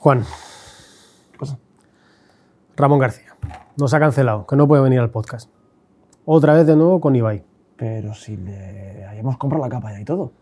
Juan, Pasa. Ramón García, nos ha cancelado, que no puede venir al podcast. Otra vez de nuevo con Ibai. Pero si le hayamos comprado la capa ya y todo.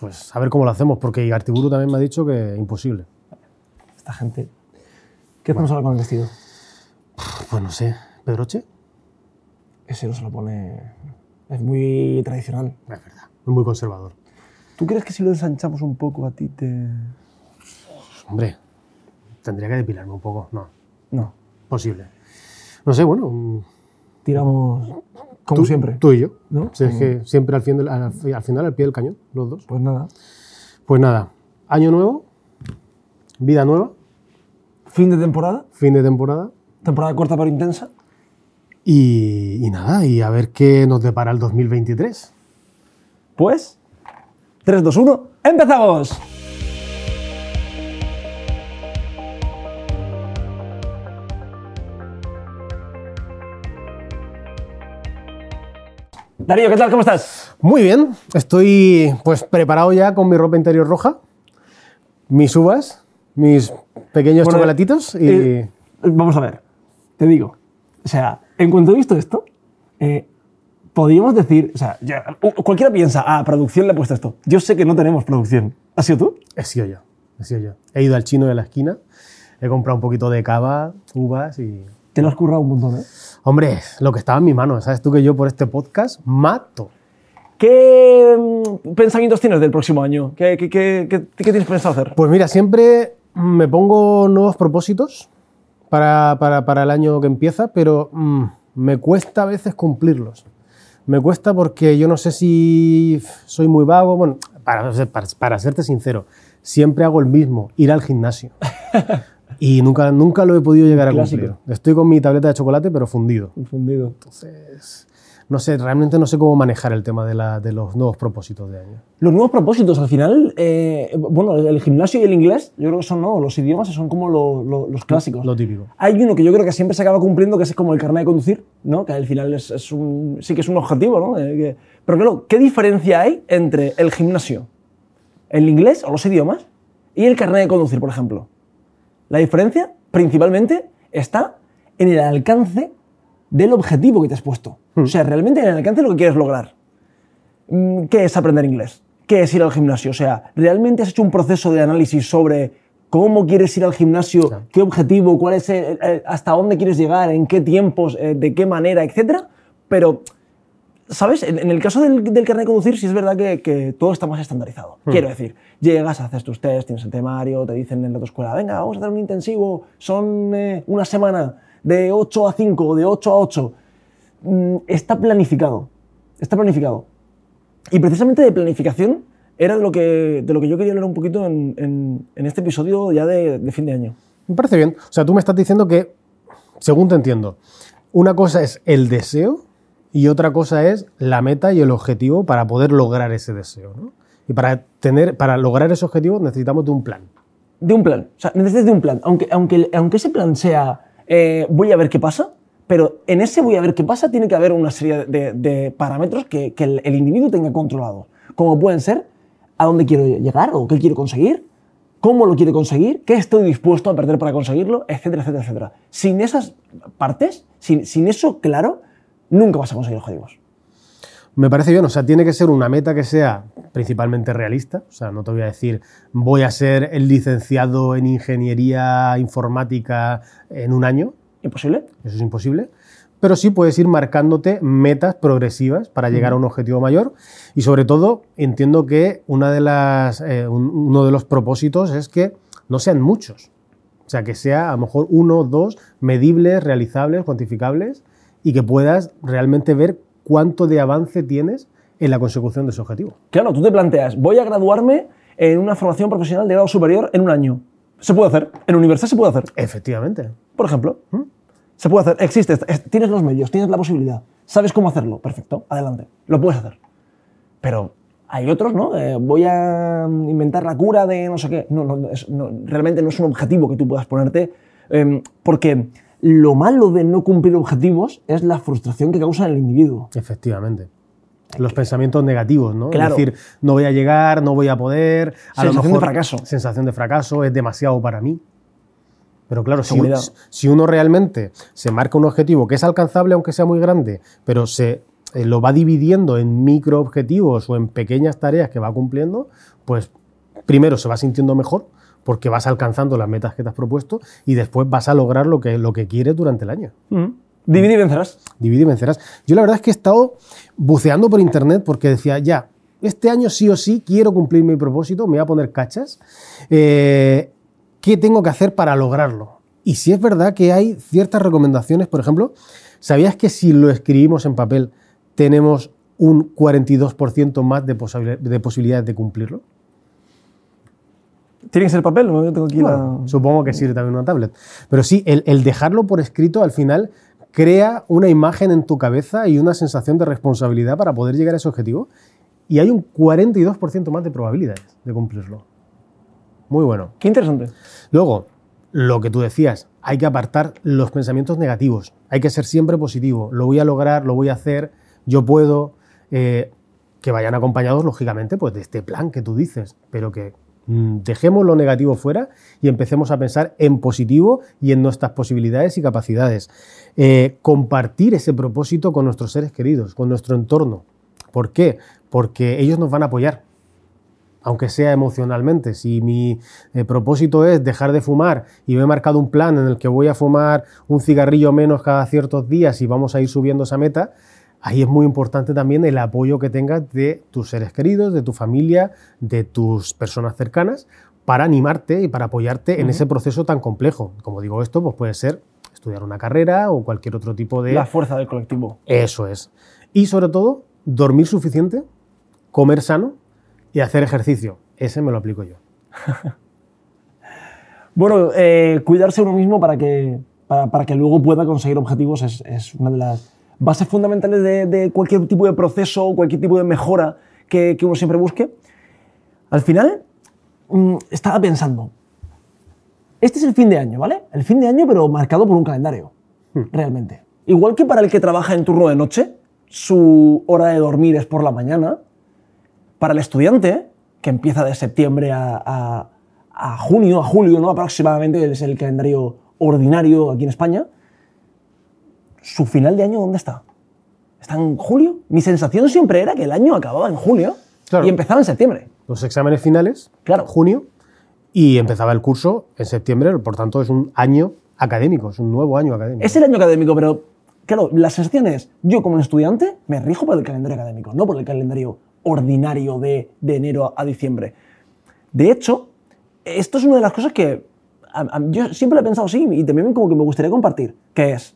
Pues a ver cómo lo hacemos, porque Igartiburu también me ha dicho que imposible. Esta gente. ¿Qué hacemos ahora con el vestido? Pues no sé, ¿Pedroche? Ese no se lo pone. Es muy tradicional. Es verdad, es muy conservador. ¿Tú crees que si lo ensanchamos un poco a ti te.? Hombre, tendría que depilarme un poco. No, No. posible. No sé, bueno, mm, Tiramos. Como tú, siempre. Tú y yo. ¿No? Si es que siempre al, fin del- al, al final al pie del cañón, los dos. Pues nada. Pues nada, año nuevo, vida nueva, Fin de temporada. fin de temporada. Temporada corta pero intensa. Y, y nada, y a ver qué nos depara el 2023. Pues. 3, 2, 1. ¡Empezamos! Darío, ¿qué tal? ¿Cómo estás? Muy bien, estoy pues preparado ya con mi ropa interior roja, mis uvas, mis pequeños Bueno, chocolatitos y... Eh, vamos a ver, te digo. O sea, en cuanto he visto esto, eh, podríamos decir, o sea, ya- cualquiera piensa, ah, producción le he puesto esto. Yo sé que no tenemos producción. ¿Has sido tú? He sido yo, he sido yo. He ido al chino de la esquina, he comprado un poquito de cava, uvas y... Te lo has currado un montón, ¿eh? Hombre, lo que estaba en mi mano, ¿sabes tú que yo por este podcast mato? ¿Qué mm, pensamientos tienes del próximo año? ¿Qué, qué- qué- tienes pensado hacer? Pues mira, siempre me pongo nuevos propósitos para, para- para el año que empieza, pero mm, me cuesta a veces cumplirlos. Me cuesta porque yo no sé si soy muy vago. Bueno, para, para, para serte sincero, siempre hago el mismo, ir al gimnasio. Y nunca, nunca lo he podido llegar a Clásico. cumplir. Estoy con mi tableta de chocolate, pero fundido. Fundido. Entonces, no sé, realmente no sé cómo manejar el tema de, la- de los nuevos propósitos de año. Los nuevos propósitos, al final, eh, bueno, el gimnasio y el inglés, yo creo que son no, los idiomas son como lo- lo- los clásicos. Lo típico. Hay uno que yo creo que siempre se acaba cumpliendo, que es como el carnet de conducir, ¿no? que al final es, es un, sí que es un objetivo. ¿no? Eh, que- pero claro, ¿qué diferencia hay entre el gimnasio, el inglés o los idiomas y el carnet de conducir, por ejemplo? La diferencia, principalmente, está en el alcance del objetivo que te has puesto. O sea, realmente en el alcance de lo que quieres lograr. Mm, ¿Qué es aprender inglés? ¿Qué es ir al gimnasio? O sea, ¿realmente has hecho un proceso de análisis sobre cómo quieres ir al gimnasio, Claro. qué objetivo, cuál es el- el- hasta dónde quieres llegar, en qué tiempos, eh, de qué manera, etcétera? Pero, ¿sabes? En, en el caso del, del carnet de conducir, sí es verdad que, que todo está más estandarizado. Quiero decir, llegas, haces tus test, tienes el temario, te dicen en la autoescuela, venga, vamos a hacer un intensivo, son eh, una semana de 8 a 5 o de 8 a 8. Mm, está planificado. Está planificado. Y precisamente de planificación era de lo que, de lo que yo quería hablar un poquito en, en- en este episodio ya de, de fin de año. Me parece bien. O sea, tú me estás diciendo que, según te entiendo, una cosa es el deseo y otra cosa es la meta y el objetivo para poder lograr ese deseo. ¿no? Y para, tener, para lograr ese objetivo necesitamos de un plan. De un plan. O sea, necesitas de un plan. Aunque, aunque, aunque ese plan sea eh, voy a ver qué pasa, pero en ese voy a ver qué pasa tiene que haber una serie de, parámetros que, que el, el individuo tenga controlado. Como pueden ser a dónde quiero llegar o qué quiero conseguir, cómo lo quiero conseguir, qué estoy dispuesto a perder para conseguirlo, etcétera, etcétera, etcétera. Sin esas partes, sin, sin eso claro, nunca vas a conseguir objetivos. Me parece bien, o sea, tiene que ser una meta que sea principalmente realista. O sea, no te voy a decir voy a ser el licenciado en ingeniería informática en un año, ¿Imposible? eso es imposible. Pero sí puedes ir marcándote metas progresivas para llegar a un objetivo mayor. Y sobre todo, entiendo que una de las, eh, un- uno de los propósitos es que no sean muchos. O sea, que sea a lo mejor uno, dos, medibles, realizables, cuantificables y que puedas realmente ver cuánto de avance tienes en la consecución de ese objetivo. Claro, tú te planteas, voy a graduarme en una formación profesional de grado superior en un año. Se puede hacer. En universidad se puede hacer. Efectivamente. Por ejemplo. Se puede hacer. Existe. es- Tienes los medios, tienes la posibilidad. ¿Sabes cómo hacerlo? Perfecto. Adelante. Lo puedes hacer. Pero hay otros, ¿no? Eh, voy a inventar la cura de no sé qué. No, no, no, es- no, realmente no es un objetivo que tú puedas ponerte. eh, porque lo malo de no cumplir objetivos es la frustración que causa en el individuo. Efectivamente. los pensamientos negativos, ¿no? Claro. Es decir, no voy a llegar, no voy a poder. A lo Sensación de mejor, fracaso. Sensación de fracaso, es demasiado para mí. Pero claro, si uno realmente se marca un objetivo que es alcanzable, aunque sea muy grande, pero se eh, lo va dividiendo en micro objetivos o en pequeñas tareas que va cumpliendo, pues primero se va sintiendo mejor porque vas alcanzando las metas que te has propuesto y después vas a lograr lo que, lo que quieres durante el año. Ujú. Divide y vencerás. Divide y vencerás. Yo la verdad es que he estado buceando por internet porque decía, ya, este año sí o sí quiero cumplir mi propósito, me voy a poner cachas. Eh, ¿Qué tengo que hacer para lograrlo? Y si es verdad que hay ciertas recomendaciones, por ejemplo, ¿sabías que si lo escribimos en papel tenemos un 42% más de posibilidades de cumplirlo? ¿Tiene que ser papel? No, yo tengo aquí la- Bueno, supongo que sirve también una tablet. Pero sí, el, el dejarlo por escrito al final crea una imagen en tu cabeza y una sensación de responsabilidad para poder llegar a ese objetivo. Y hay un 42% más de probabilidades de cumplirlo. Muy bueno. Qué interesante. Luego, lo que tú decías, hay que apartar los pensamientos negativos. Hay que ser siempre positivo. Lo voy a lograr, lo voy a hacer, yo puedo. eh, que vayan acompañados, lógicamente, pues de este plan que tú dices, pero que dejemos lo negativo fuera y empecemos a pensar en positivo y en nuestras posibilidades y capacidades. Eh, compartir ese propósito con nuestros seres queridos, con nuestro entorno. ¿Por qué? Porque ellos nos van a apoyar aunque sea emocionalmente. Si mi eh, propósito es dejar de fumar y me he marcado un plan en el que voy a fumar un cigarrillo menos cada ciertos días y vamos a ir subiendo esa meta, ahí es muy importante también el apoyo que tengas de tus seres queridos, de tu familia, de tus personas cercanas, para animarte y para apoyarte en ese proceso tan complejo. Como digo esto, pues puede ser estudiar una carrera o cualquier otro tipo de... La fuerza del colectivo. Eso es. Y sobre todo, dormir suficiente, comer sano y hacer ejercicio. Ese me lo aplico yo. Bueno, eh, cuidarse uno mismo para que, para, para que luego pueda conseguir objetivos es, es una de las bases fundamentales de, de cualquier tipo de proceso, cualquier tipo de mejora que, que uno siempre busque. Al final, mm, estaba pensando, este es el fin de año, ¿vale? El fin de año, pero marcado por un calendario, realmente. Igual que para el que trabaja en turno de noche, su hora de dormir es por la mañana, para el estudiante, que empieza de septiembre a, a- a junio, a julio, ¿no? aproximadamente, es el calendario ordinario aquí en España, ¿su final de año dónde está? ¿Está en julio? Mi sensación siempre era que el año acababa en julio Claro. y empezaba en septiembre. Los exámenes finales, Claro. junio, y empezaba el curso en septiembre, por tanto es un año académico, es un nuevo año académico. Es el año académico, pero claro, la sensación es, yo como estudiante me rijo por el calendario académico, no por el calendario ordinario de, de enero a, a diciembre. De hecho, esto es una de las cosas que a- a- yo siempre lo he pensado así y también como que me gustaría compartir, que es,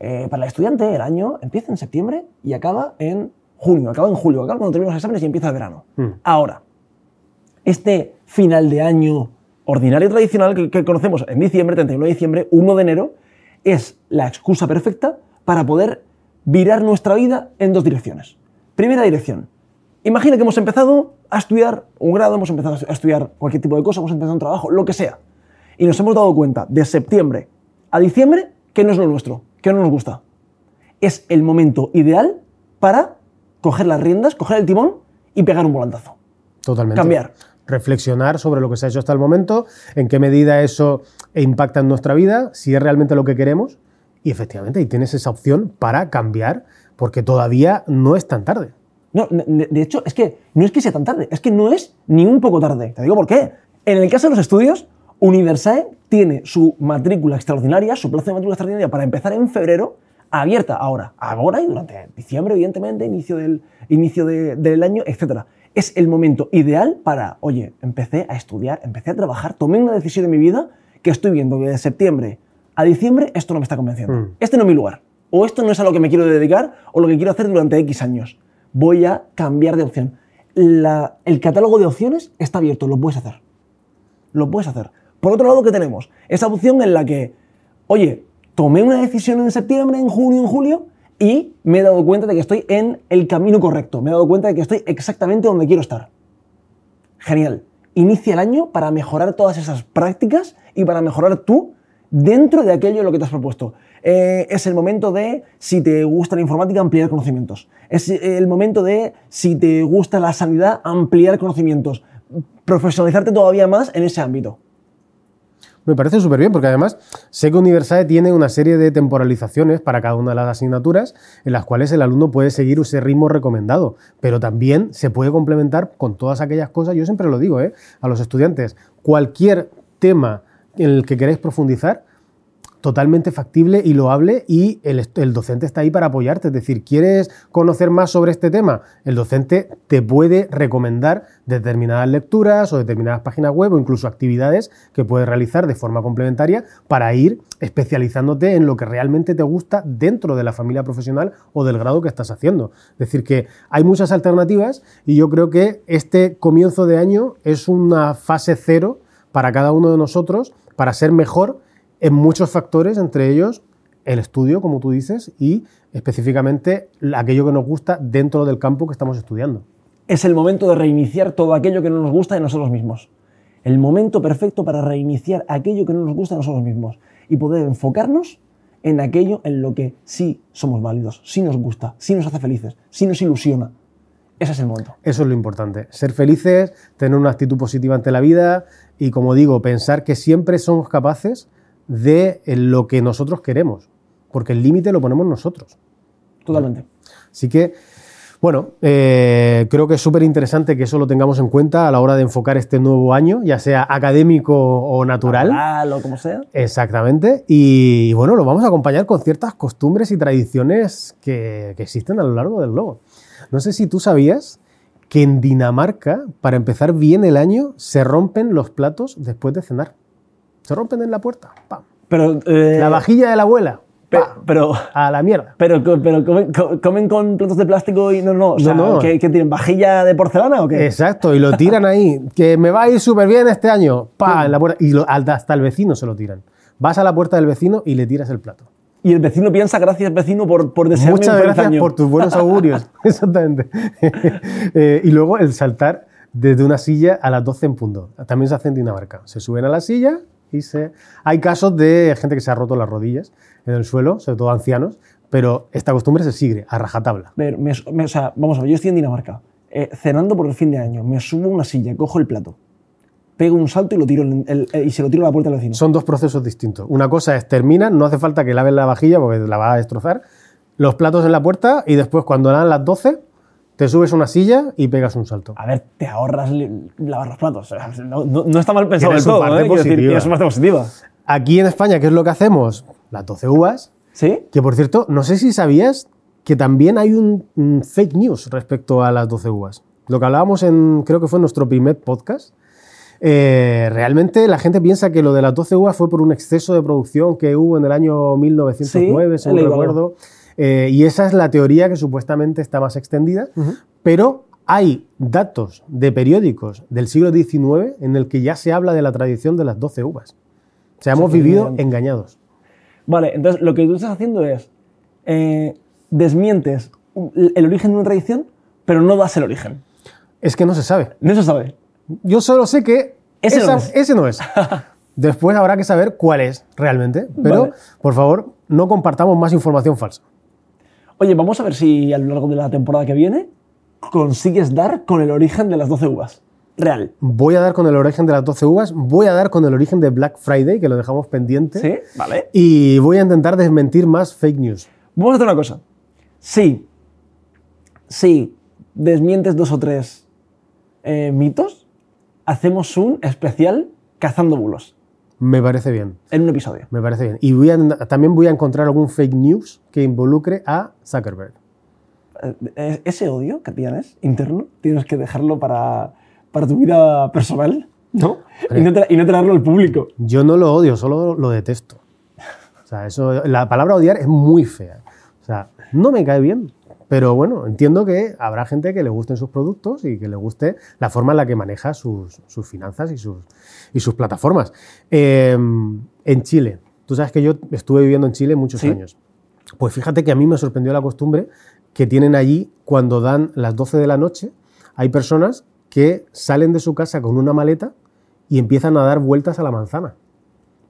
eh, para el estudiante el año empieza en septiembre y acaba en junio, acaba en julio, acaba cuando terminan los exámenes y empieza el verano. Mm. Ahora, este final de año ordinario tradicional que, que conocemos en diciembre, 31 de diciembre, 1 de enero, es la excusa perfecta para poder virar nuestra vida en dos direcciones. Primera dirección. Imagina que hemos empezado a estudiar un grado, hemos empezado a estudiar cualquier tipo de cosa, hemos empezado un trabajo, lo que sea. Y nos hemos dado cuenta de septiembre a diciembre que no es lo nuestro, que no nos gusta. Es el momento ideal para coger las riendas, coger el timón y pegar un volantazo. Totalmente. Cambiar. Reflexionar sobre lo que se ha hecho hasta el momento, en qué medida eso impacta en nuestra vida, si es realmente lo que queremos. Y efectivamente, ahí tienes esa opción para cambiar, porque todavía no es tan tarde. No, de, de hecho, es que no es que sea tan tarde, es que no es ni un poco tarde. Te digo por qué. En el caso de los estudios, Universae tiene su matrícula extraordinaria, su plazo de matrícula extraordinaria para empezar en febrero, abierta ahora, ahora y durante diciembre, evidentemente, inicio del, inicio de- del año, etc. Es el momento ideal para, oye, empecé a estudiar, empecé a trabajar, tomé una decisión en mi vida que estoy viendo que de septiembre a diciembre esto no me está convenciendo. Mm. Este no es mi lugar. O esto no es a lo que me quiero dedicar o lo que quiero hacer durante X años. Voy a cambiar de opción. La- el catálogo de opciones está abierto, lo puedes hacer. Lo puedes hacer. Por otro lado, ¿qué tenemos? Esa opción en la que, oye, tomé una decisión en septiembre, en junio, en julio, y me he dado cuenta de que estoy en el camino correcto. Me he dado cuenta de que estoy exactamente donde quiero estar. Genial. Inicia el año para mejorar todas esas prácticas y para mejorar tú dentro de aquello en lo que te has propuesto. Eh, es el momento de, si te gusta la informática, ampliar conocimientos. Es el momento de, si te gusta la sanidad, ampliar conocimientos. Profesionalizarte todavía más en ese ámbito. Me parece súper bien, porque además sé que Universal tiene una serie de temporalizaciones para cada una de las asignaturas en las cuales el alumno puede seguir ese ritmo recomendado, pero también se puede complementar con todas aquellas cosas, yo siempre lo digo ¿eh? a los estudiantes, cualquier tema en el que queréis profundizar, totalmente factible y loable y el, el, docente está ahí para apoyarte. Es decir, ¿quieres conocer más sobre este tema? El docente te puede recomendar determinadas lecturas o determinadas páginas web o incluso actividades que puedes realizar de forma complementaria para ir especializándote en lo que realmente te gusta dentro de la familia profesional o del grado que estás haciendo. Es decir, que hay muchas alternativas y yo creo que este comienzo de año es una fase cero para cada uno de nosotros para ser mejor en muchos factores, entre ellos el estudio, como tú dices, y específicamente aquello que nos gusta dentro del campo que estamos estudiando. Es el momento de reiniciar todo aquello que no nos gusta de nosotros mismos. El momento perfecto para reiniciar aquello que no nos gusta de nosotros mismos y poder enfocarnos en aquello en lo que sí somos válidos, sí nos gusta, sí nos hace felices, sí nos ilusiona. Ese es el momento. Eso es lo importante. Ser felices, tener una actitud positiva ante la vida y, como digo, pensar que siempre somos capaces de lo que nosotros queremos, porque el límite lo ponemos nosotros. Totalmente. Así que, bueno, eh, creo que es súper interesante que eso lo tengamos en cuenta a la hora de enfocar este nuevo año, ya sea académico o natural. Natural o como sea. Exactamente. Y, bueno, lo vamos a acompañar con ciertas costumbres y tradiciones que, que existen a lo largo del globo. No sé si tú sabías que en Dinamarca, para empezar bien el año, se rompen los platos después de cenar. Se rompen en la puerta. ¡Pam! Pero, eh, La vajilla de la abuela. pe- pero, A la mierda. pero, pero comen, co- comen con platos de plástico y no, no. O sea, No, no. ¿qué, qué tienen? ¿Vajilla de porcelana o qué? Exacto, y lo tiran ahí. Que me va a ir súper bien este año. ¡Pam! En la puerta. Y lo- hasta el vecino se lo tiran. Vas a la puerta del vecino y le tiras el plato. Y el vecino piensa, gracias vecino por, por desearme Muchas un gracias año". por tus buenos augurios. Exactamente. Eh, y luego el saltar desde una silla a las 12 en punto. También se hace en Dinamarca. Se suben a la silla y se... Hay casos de gente que se ha roto las rodillas en el suelo, sobre todo ancianos, pero esta costumbre se sigue a rajatabla. Ver, me- me- o sea, vamos a ver, yo estoy en Dinamarca, eh, cenando por el fin de año, me subo a una silla, cojo el plato, pego un salto y, lo tiro el- y se lo tiro a la puerta del vecino. Son dos procesos distintos. Una cosa es terminan, no hace falta que laves la vajilla porque la vas a destrozar, los platos en la puerta y después cuando dan las 12 te subes a una silla y pegas un salto. A ver, te ahorras lavar los platos. no, no- no está mal pensado del todo, ¿eh? Decir, positiva. tiene su parte positiva. Aquí en España, ¿qué es lo que hacemos? Las 12 uvas, ¿Sí? Que por cierto, no sé si sabías que también hay un, un fake news respecto a las 12 uvas. Lo que hablábamos en, creo que fue en nuestro primer podcast. eh, realmente la gente piensa que lo de las 12 uvas fue por un exceso de producción que hubo en el año 1909, Sí, según recuerdo. Eh, y esa es la teoría que supuestamente está más extendida. Pero hay datos de periódicos del siglo XIX en el que ya se habla de la tradición de las 12 uvas. O sea, hemos vivido engañados. Vale, entonces lo que tú estás haciendo es eh, desmientes el origen de una tradición, pero no das el origen. Es que no se sabe. No se sabe. Yo solo sé que Ese no es. ese no es. Después habrá que saber cuál es realmente. Pero, Vale. por favor, no compartamos más información falsa. Oye, vamos a ver si a lo largo de la temporada que viene consigues dar con el origen de las 12 uvas. Real. Voy a dar con el origen de las 12 uvas, voy a dar con el origen de Black Friday, que lo dejamos pendiente. ¿Sí? Vale. Y voy a intentar desmentir más fake news. Vamos a hacer una cosa. Sí. Sí. Desmientes dos o tres eh, mitos. Hacemos un especial cazando bulos. Me parece bien. En un episodio. Me parece bien. Y voy a- también voy a encontrar algún fake news que involucre a Zuckerberg. Eh, Ese odio que tienes interno, tienes que dejarlo para, para tu vida personal, ¿no? Y no, y no traerlo al público. Yo no lo odio, solo lo detesto. O sea, eso, la palabra odiar es muy fea. O sea, no me cae bien. Pero bueno, entiendo que habrá gente que le gusten sus productos y que le guste la forma en la que maneja sus, sus finanzas y sus, y sus plataformas. Eh, en Chile, tú sabes que yo estuve viviendo en Chile muchos Sí. años. Pues fíjate que a mí me sorprendió la costumbre que tienen allí cuando dan las 12 de la noche. Hay personas que salen de su casa con una maleta y empiezan a dar vueltas a la manzana.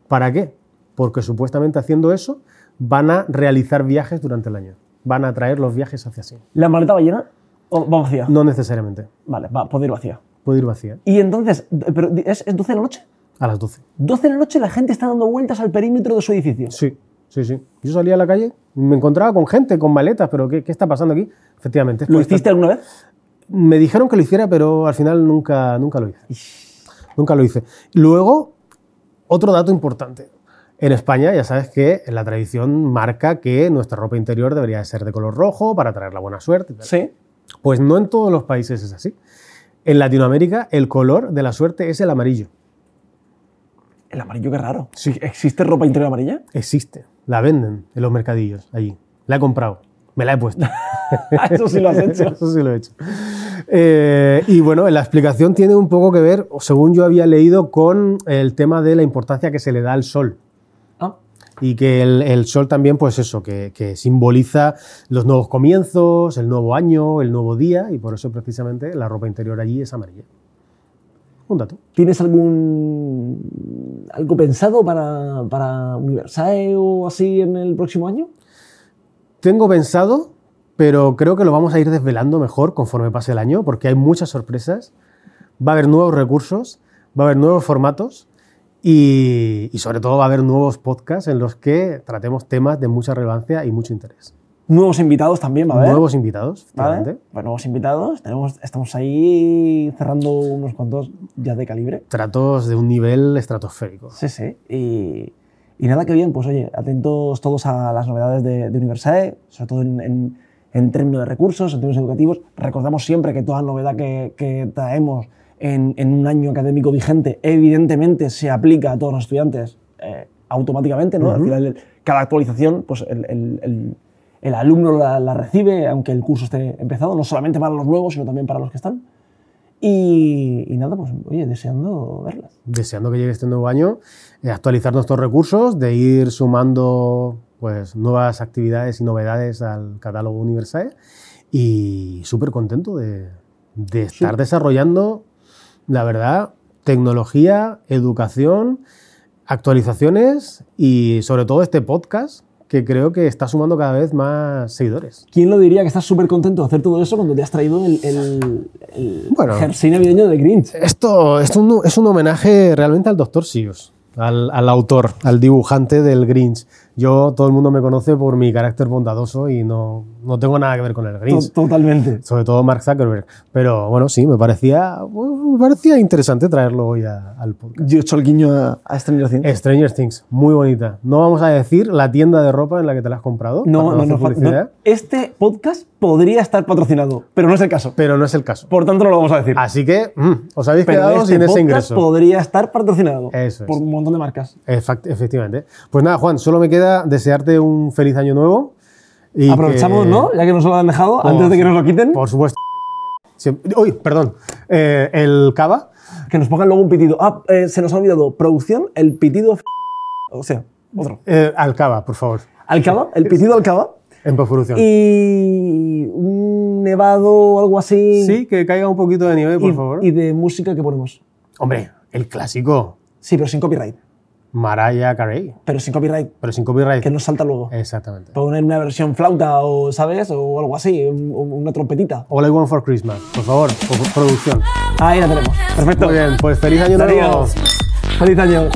¿Para qué? porque supuestamente haciendo eso van a realizar viajes durante el año. Van a traer los viajes hacia sí. ¿La maleta va llena o va vacía? No necesariamente. Vale, va, puede ir vacía. Puede ir vacía. Y entonces, pero ¿es, es 12 de la noche? A las 12. 12 de la noche la gente está dando vueltas al perímetro de su edificio. Sí, sí, sí. Yo salía a la calle, me encontraba con gente, con maletas, pero ¿qué, qué está pasando aquí? Efectivamente. ¿Lo hiciste alguna vez? Me dijeron que lo hiciera, pero al final nunca, nunca lo hice. Nunca lo hice. Luego, otro dato importante. En España ya sabes que la tradición marca que nuestra ropa interior debería de ser de color rojo para traer la buena suerte. tal. Sí. Pues no en todos los países es así. En Latinoamérica el color de la suerte es el amarillo. El amarillo, qué raro. Sí. ¿Existe ropa interior amarilla? Existe. La venden en los mercadillos allí. La he comprado. Me la he puesto. Eso sí lo has hecho. Eso sí lo he hecho. Eh, y bueno, la explicación tiene un poco que ver, según yo había leído, con el tema de la importancia que se le da al sol. Y que el, el sol también, pues eso, que, que simboliza los nuevos comienzos, el nuevo año, el nuevo día, y por eso precisamente la ropa interior allí es amarilla. Un dato. ¿Tienes algún algo pensado para, para Universae o así en el próximo año? Tengo pensado, pero creo que lo vamos a ir desvelando mejor conforme pase el año, porque hay muchas sorpresas. Va a haber nuevos recursos, va a haber nuevos formatos y, y sobre todo va a haber nuevos podcasts en los que tratemos temas de mucha relevancia y mucho interés. Nuevos invitados también, va a haber. Nuevos invitados, ¿Vale? Pues nuevos invitados. Tenemos, estamos ahí cerrando unos cuantos ya de calibre. Tratos de un nivel estratosférico. Sí, sí. Y, y nada, que bien, pues oye, atentos todos a las novedades de, de Universae, sobre todo en, en, en términos de recursos, en términos educativos. Recordamos siempre que toda novedad que, que traemos en, en un año académico vigente, evidentemente se aplica a todos los estudiantes eh, automáticamente, ¿no? Al final, el- cada actualización, pues el, el- el- el alumno la, la recibe, aunque el curso esté empezado, no solamente para los nuevos, sino también para los que están. Y, y nada, pues oye, deseando verlas. deseando que llegue este nuevo año, eh, actualizar nuestros recursos, de ir sumando pues, nuevas actividades y novedades al catálogo Universae y súper contento de, de estar desarrollando, la verdad, tecnología, educación, actualizaciones y sobre todo este podcast que creo que está sumando cada vez más seguidores. ¿Quién lo diría que estás súper contento de hacer todo eso cuando te has traído el, el, el Bueno. jersey navideño de Grinch? Esto es un, es un homenaje realmente al Dr. Seuss, al, al autor, al dibujante del Grinch. Yo, todo el mundo me conoce por mi carácter bondadoso y no, no tengo nada que ver con el Grinch. To- Totalmente. Sobre todo Mark Zuckerberg. Pero bueno, sí, me parecía, me parecía interesante traerlo hoy a- al podcast. Yo he hecho el guiño a, a Stranger Things. Stranger Things, muy bonita. No vamos a decir la tienda de ropa en la que te la has comprado. no, no, no, no. Este podcast podría estar patrocinado, pero no es el caso. Pero no es el caso. Por tanto, no lo vamos a decir. Así que mm, os habéis pero quedado este sin ese ingreso. podría estar patrocinado Eso es. por un montón de marcas. Efectivamente. Pues nada, Juan, solo me queda desearte un feliz año nuevo. y Aprovechamos, que- ¿no? Ya que nos lo han dejado, Por- antes de que nos lo quiten, Por supuesto. Uy, perdón. Eh, el cava. que nos pongan luego un pitido. Ah, eh, se nos ha olvidado. Producción, el pitido. O sea, otro. eh, al cava, por favor. Alcaba, el pitido Alcaba. En postproducción. Y un nevado o algo así. Sí, que caiga un poquito de nieve, por y, favor. y de música que ponemos. Hombre, el clásico. Sí, pero sin copyright. Mariah Carey. Pero sin copyright, Pero sin copyright. que nos salta luego. Exactamente. Poner una versión flauta o, ¿sabes? O algo así, un- un- una trompetita. All I Want for Christmas. Por favor, por- producción. Ahí la tenemos. Perfecto. Muy bien, pues feliz año nuevo. Feliz año.